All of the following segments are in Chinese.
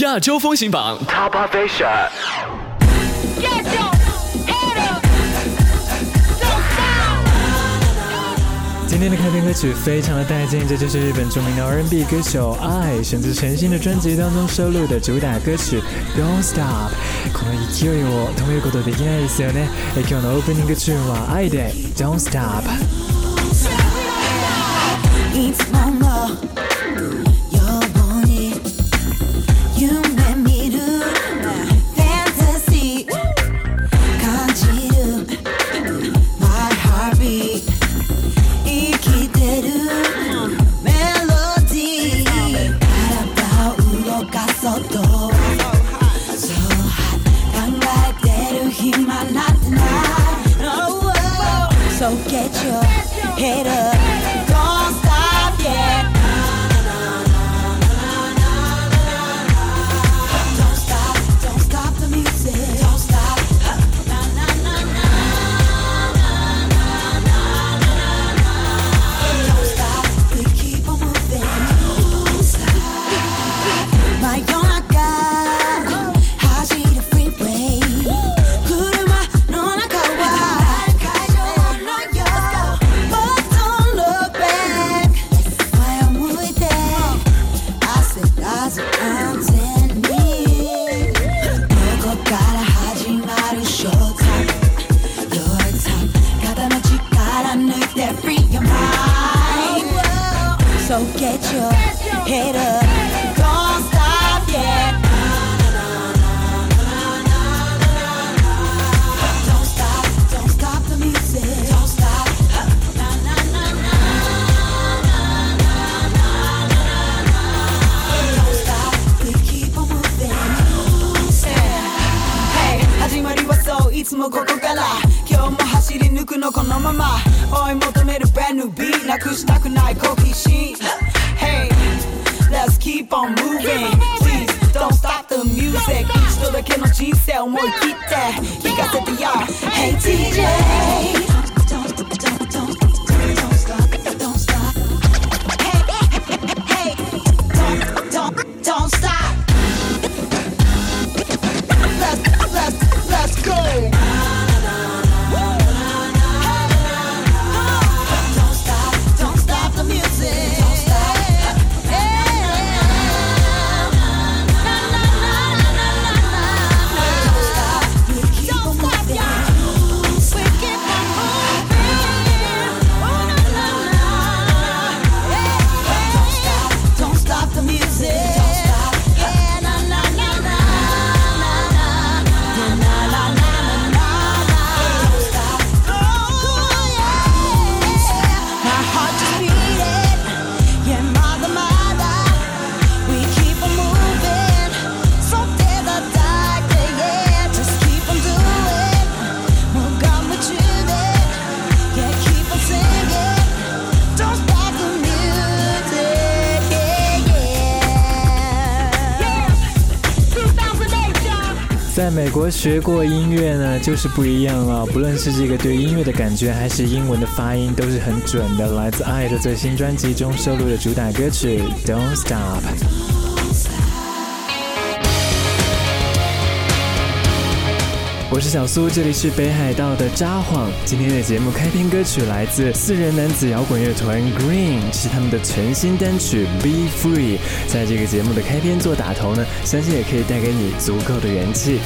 亚洲风行榜 Top Asia。Head Up Don't Stop。今天的开篇歌曲非常的带劲，这就是日本著名的 R&B 歌手 I 选自全新的专辑当中收录的主打歌曲 Don't Stop。この勢いを止めることできないですよね。今日のオープニングチューンは I で Don't Stop。今日も走り抜くのこのまま追い求める brand new beat なくしたくない好奇心 Hey Let's keep on moving Please don't stop the music 一度だけの人生思い切って聞かせてよ Hey d j Don't stop. 我学过音乐呢，就是不一样了。不论是这个对音乐的感觉，还是英文的发音，都是很准的。来自爱的最新专辑中收录的主打歌曲《Don't Stop》。我是小苏，这里是北海道的札幌。今天的节目开篇歌曲来自四人男子摇滚乐团 Green，是他们的全新单曲《Be Free》。在这个节目的开篇做打头呢，相信也可以带给你足够的元气。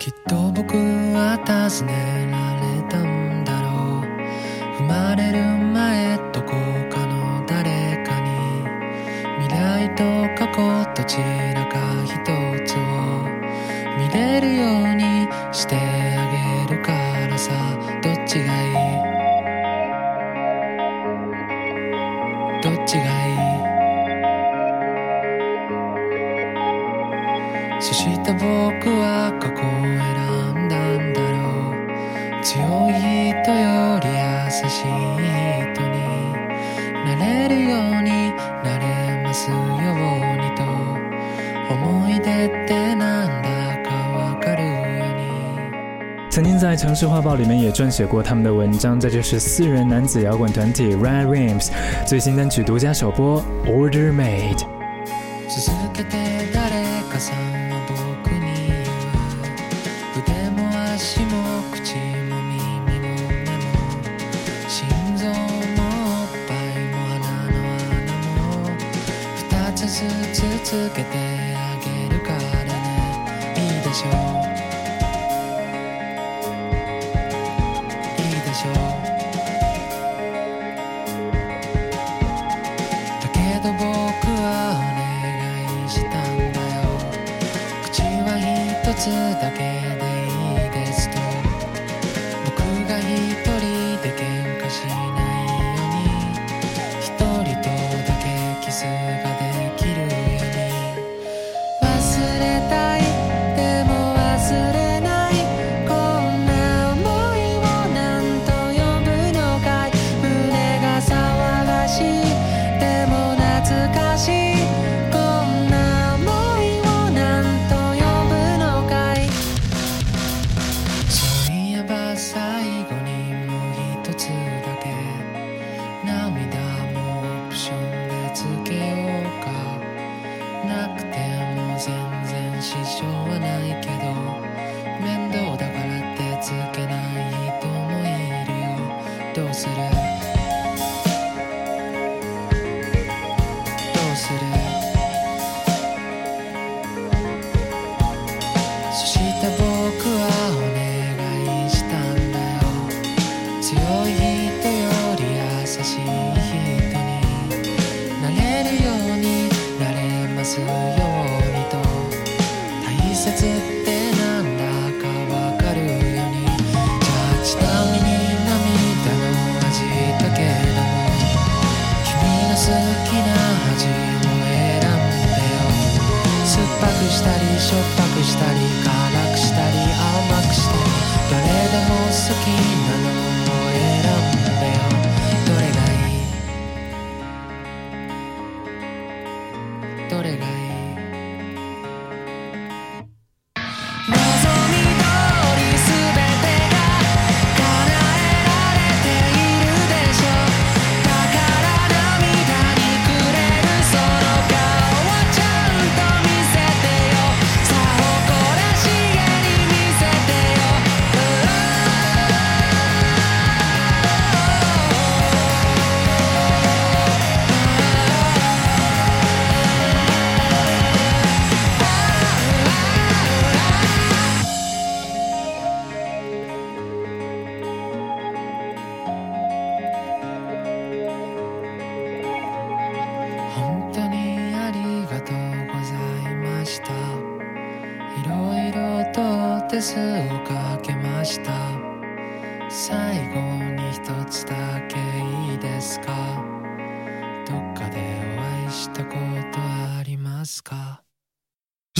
きっと僕は尋ねられたんだろう生まれる前どこかの誰かに未来と過去どちらか一つを見れるようにして城市画报里面也撰写过他们的文章。这就是四人男子摇滚团体 Red Rims 最新单曲独家首播《Order Made》。酸っぱくしたりしょっぱくしたり辛くしたり甘くしたり誰でも好きなの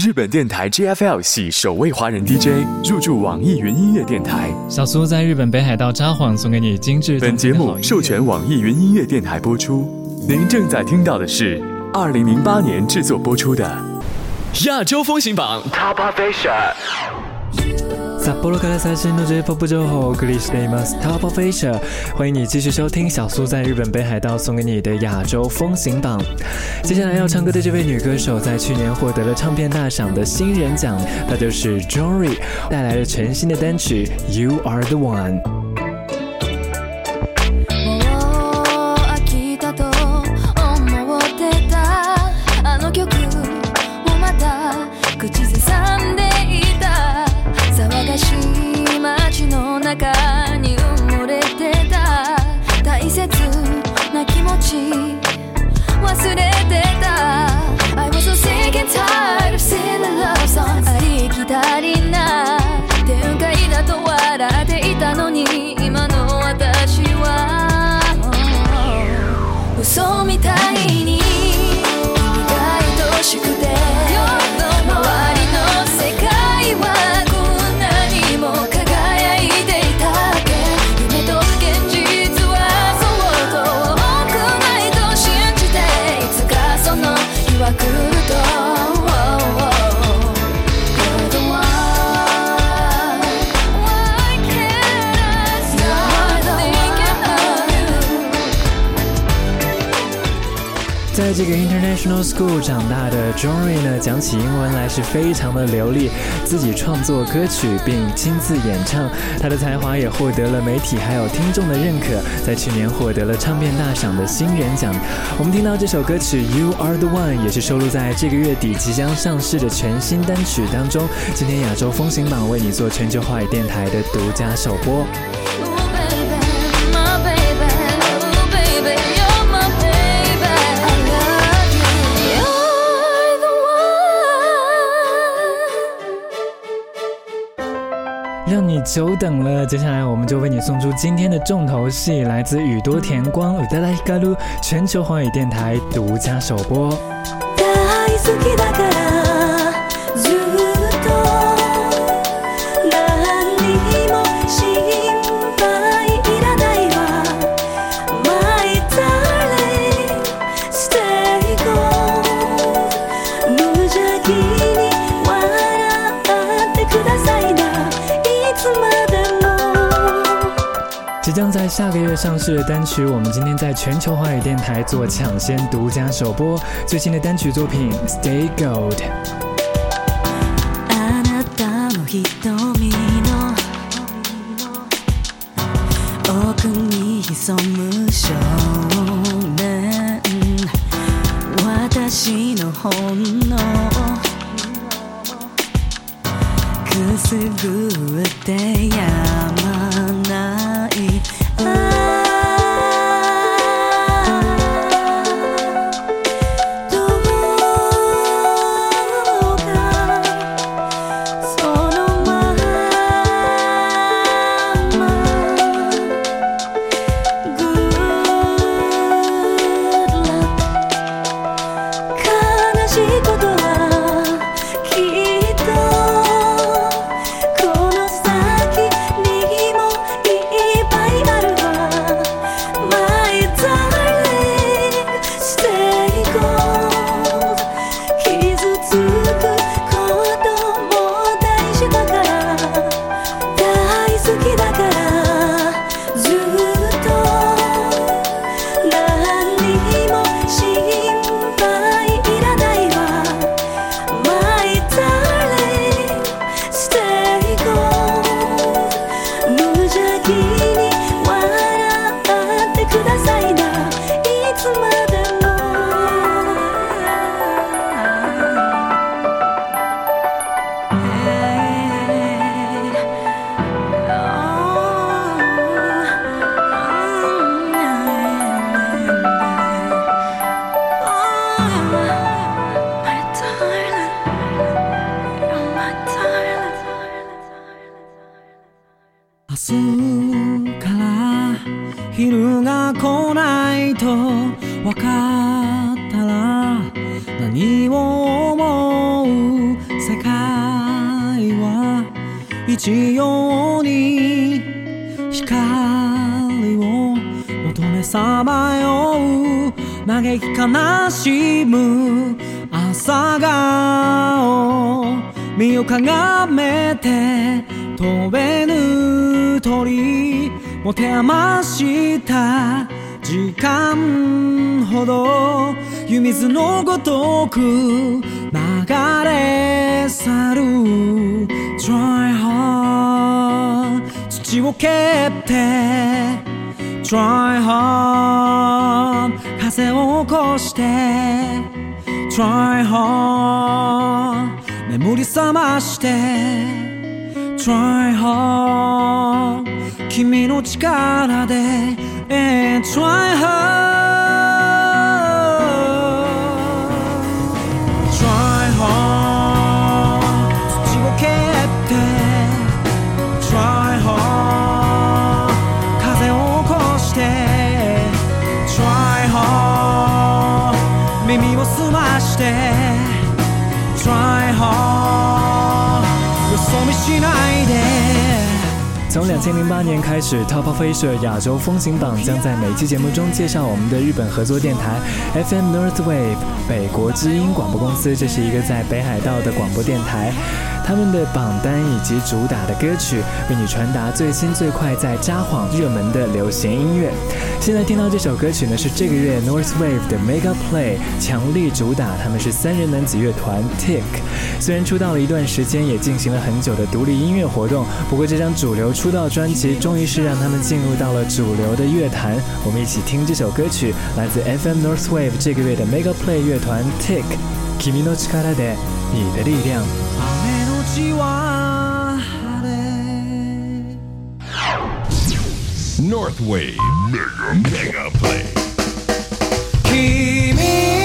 日本电台 JFL 系首位华人 DJ 入驻网易云音乐电台。小苏在日本北海道札幌送给你精致。本节目授权网易云音乐电台播出。您正在听到的是二零零八年制作播出的。亚洲风行榜 top officia s u l a california sasano je o u s boujoulou g top officia 欢迎你继续收听小苏在日本北海道送给你的亚洲风行榜接下来要唱歌的这位女歌手在去年获得了唱片大赏的新人奖她就是 j o r y 带来了全新的单曲 you are the one No school 长大的 j o r y 呢，讲起英文来是非常的流利。自己创作歌曲并亲自演唱，他的才华也获得了媒体还有听众的认可。在去年获得了唱片大赏的新人奖。我们听到这首歌曲《You Are the One》，也是收录在这个月底即将上市的全新单曲当中。今天亚洲风行榜为你做全球华语电台的独家首播。久等了，接下来我们就为你送出今天的重头戏，来自宇多田光 u d a da Ikaru，全球华语电台独家首播。下个月上市的单曲，我们今天在全球华语电台做抢先独家首播。最新的单曲作品《Stay Gold》。じように光を求めさまよう嘆き悲しむ朝顔身をかがめて飛べぬ鳥持て余した時間ほど湯水のごとく流れ去る dry hard 土を蹴って dry hard 風を起こして dry hard 眠り覚まして try hard 君の力で、えー、try hard 从两千零八年开始，《Top of Asia 亚洲风行榜》将在每期节目中介绍我们的日本合作电台 FM North Wave 北国之音广播公司，这是一个在北海道的广播电台。他们的榜单以及主打的歌曲，为你传达最新最快在札幌热门的流行音乐。现在听到这首歌曲呢，是这个月 North Wave 的 Mega Play 强力主打。他们是三人男子乐团 Tick，虽然出道了一段时间，也进行了很久的独立音乐活动，不过这张主流出道专辑终于是让他们进入到了主流的乐坛。我们一起听这首歌曲，来自 FM North Wave 这个月的 Mega Play 乐团 Tick，你的力量。ちは晴れ Northwave Mega Mega Play 君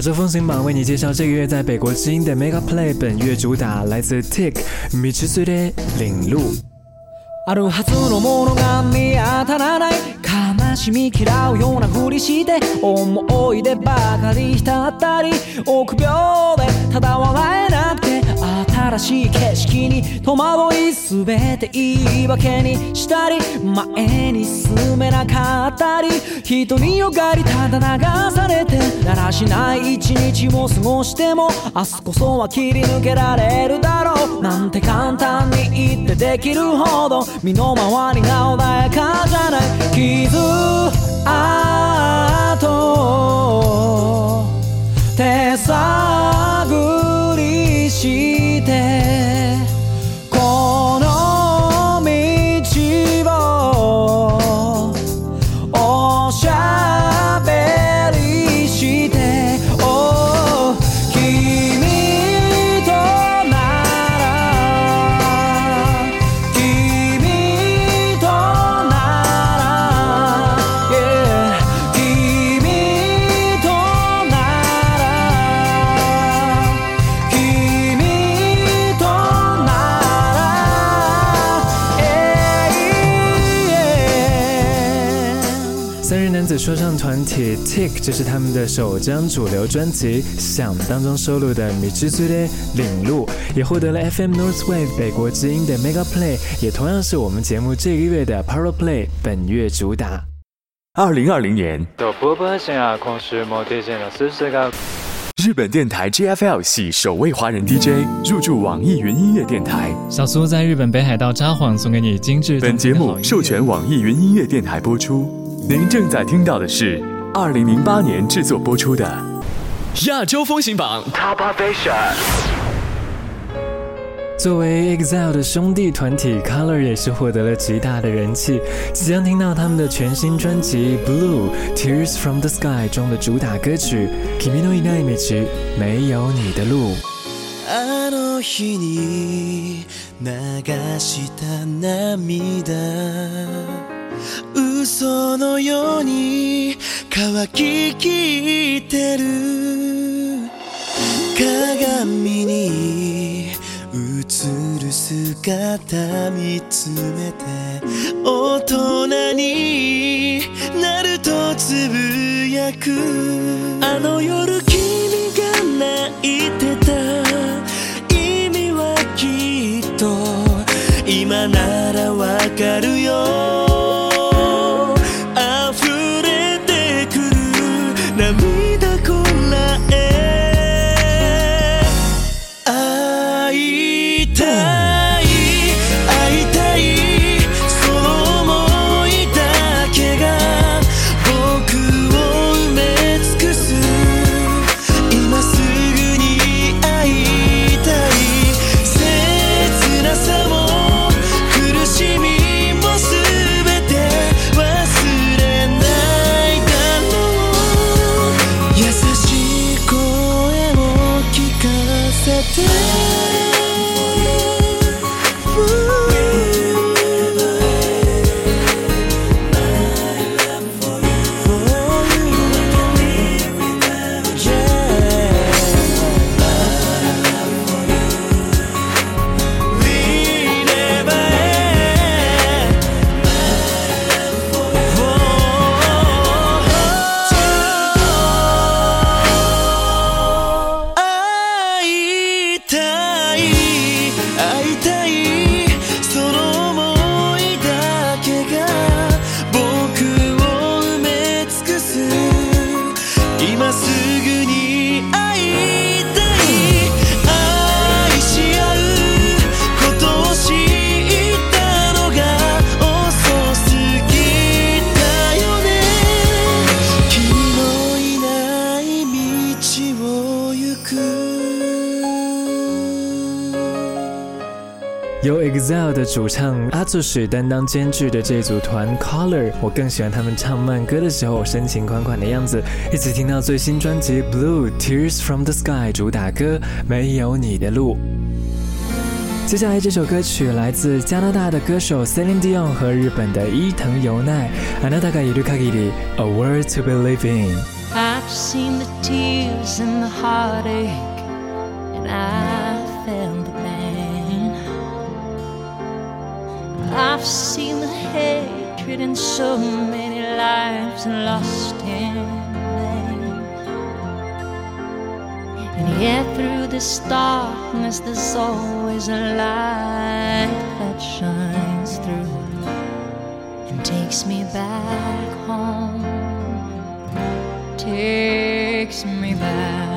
亚洲风行榜为你介绍这个月在北国之音的 Mega Play，本月主打来自 Tik《米之最的领路》。あるはずのものが見当たらない悲しみ嫌うようなふりして思い出ばかり浸ったり臆病でただ笑えなくて新しい景色に戸惑い全て言い訳にしたり前に進めなかったり人によがりただ流されてだらしない一日を過ごしても明日こそは切り抜けられるだろうなんて簡単に言ってできるほど身の回りが穏やかじゃない傷跡手さして Tick》这是他们的首张主流专辑《想》当中收录的《米之孙的领路》，也获得了 FM North Wave 北国之音的 Mega Play，也同样是我们节目这个月的 Power Play 本月主打。二零二零年。日本电台 JFL 系首位华人 DJ 入驻网易云音乐电台。小苏在日本北海道札幌送给你精致。本节目授权网易云音乐电台播出，您正在听到的是。二零零八年制作播出的《亚洲风行榜》Top of Asia。作为 e x e 的兄弟团体，Color 也是获得了极大的人气。即将听到他们的全新专辑《Blue Tears from the Sky》中的主打歌曲《Kimi no Image》，没有你的路。嘘のように乾ききってる鏡に映る姿見つめて大人になるとつぶやくあの夜君が泣いてた意味はきっと今ならわかるよ就是担当监制的这组团 Color，我更喜欢他们唱慢歌的时候深情款款的样子。一起听到最新专辑《Blue Tears from the Sky》主打歌《没有你的路》。接下来这首歌曲来自加拿大的歌手 Celine Dion 和日本的伊藤由奈。安娜大概 a 路开启的《A World to Believe In》。I've seen the hatred in so many lives lost in vain. And yet, through this darkness, there's always a light that shines through and takes me back home. Takes me back.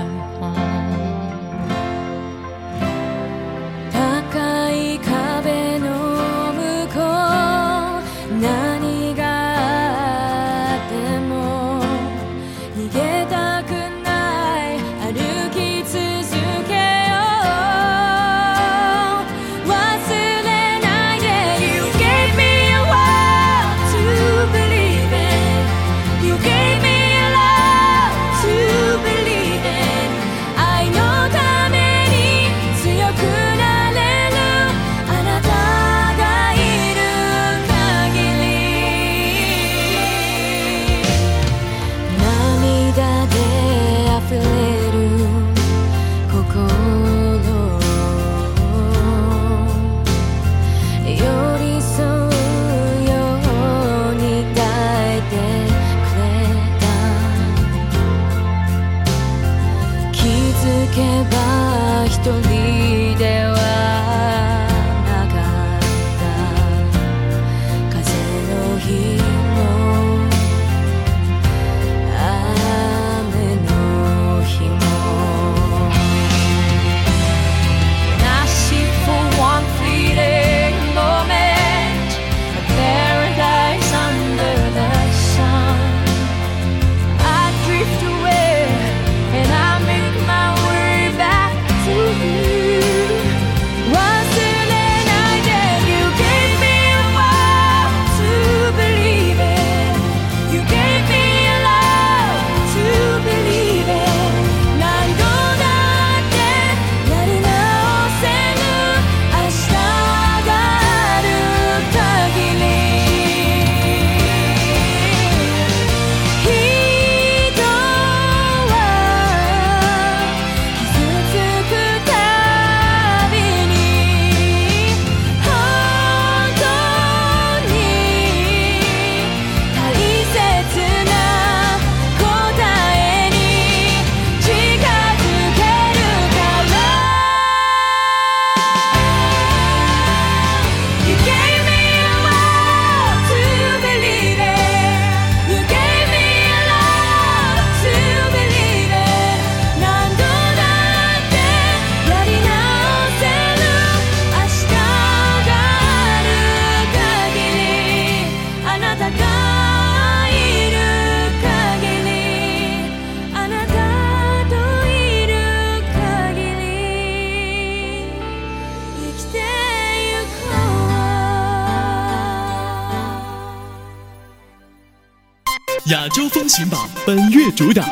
风行榜本月主打。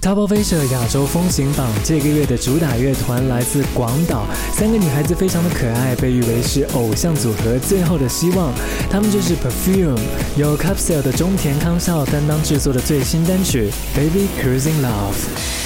t o p h e Asia 亚洲风行榜这个月的主打乐团来自广岛，三个女孩子非常的可爱，被誉为是偶像组合最后的希望，她们就是 Perfume。由 Capsule 的中田康孝担当制作的最新单曲《Baby Cruising Love》。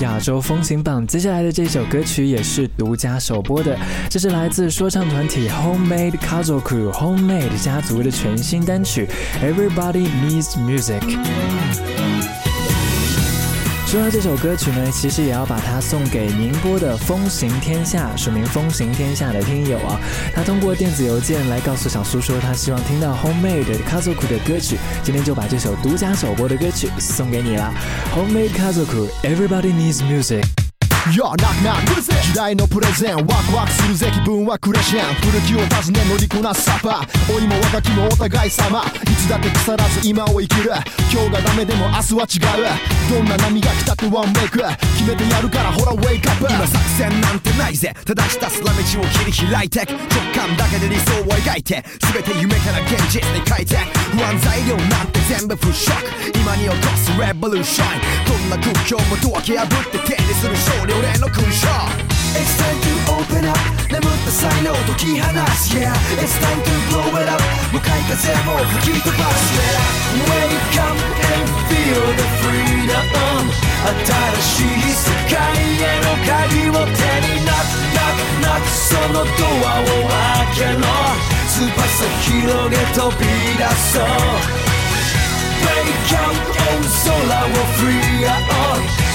亚洲风情榜，接下来的这首歌曲也是独家首播的，这是来自说唱团体 Homemade Casual Crew Homemade 家族的全新单曲《Everybody Needs Music》。说到这首歌曲呢，其实也要把它送给宁波的风行天下署名风行天下的听友啊。他通过电子邮件来告诉小苏说，他希望听到 Homemade Kazoku 的歌曲。今天就把这首独家首播的歌曲送给你了。Homemade Kazoku，Everybody needs music。Yo, knock knock るせ時代のプレゼンワクワクするぜ気分はクレシェン古きを訪ね乗りこなすサパ老いも若きもお互い様いつだって腐らず今を生きる今日がダメでも明日は違うどんな波が来たってワンメイク決めてやるからほらウェイクアップ今作戦なんてないぜただひたすら道を切り開いて直感だけで理想を描いて全て夢から現実に変えて不安材料なんて全部不織今に起こすレボリューションどんな苦境も解け破って手にする少量俺の勲章 It's time to open up 眠った才能解き放す Yeah It's time to blow it up 向かい風を吹き飛ばす Yeah Wake up and feel the freedom 新しい世界への鍵を手に Knock knock knock そのドアを開けろ翼広げ飛び出そう Wake up and 空を free up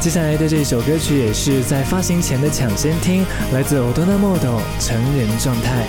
接下来的这首歌曲也是在发行前的抢先听，来自奥多纳莫的《成人状态》。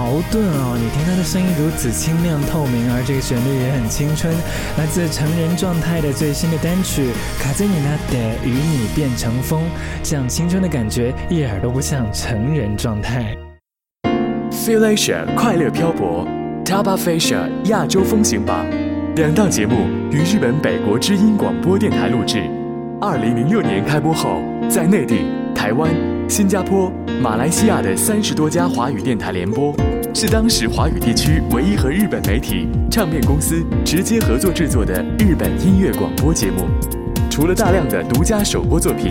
矛盾哦，你听他的声音如此清亮透明，而这个旋律也很青春，来自成人状态的最新的单曲《卡兹你娜的与你变成风》，这样青春的感觉一点都不像成人状态。Feel Asia 快乐漂泊，Taba f a s h a 亚洲风行榜，两档节目于日本北国之音广播电台录制，二零零六年开播后在内地。台湾、新加坡、马来西亚的三十多家华语电台联播，是当时华语地区唯一和日本媒体、唱片公司直接合作制作的日本音乐广播节目。除了大量的独家首播作品，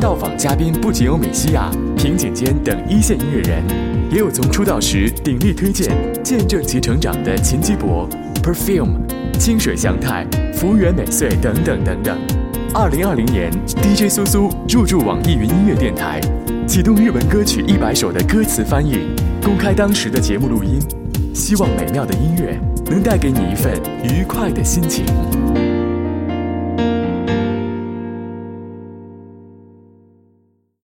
到访嘉宾不仅有米西亚、平井坚等一线音乐人，也有从出道时鼎力推荐、见证其成长的秦基博、Perfume、清水翔太、福原美穗等等等等。二零二零年，DJ 苏苏入驻网易云音乐电台，启动日文歌曲一百首的歌词翻译，公开当时的节目录音，希望美妙的音乐能带给你一份愉快的心情。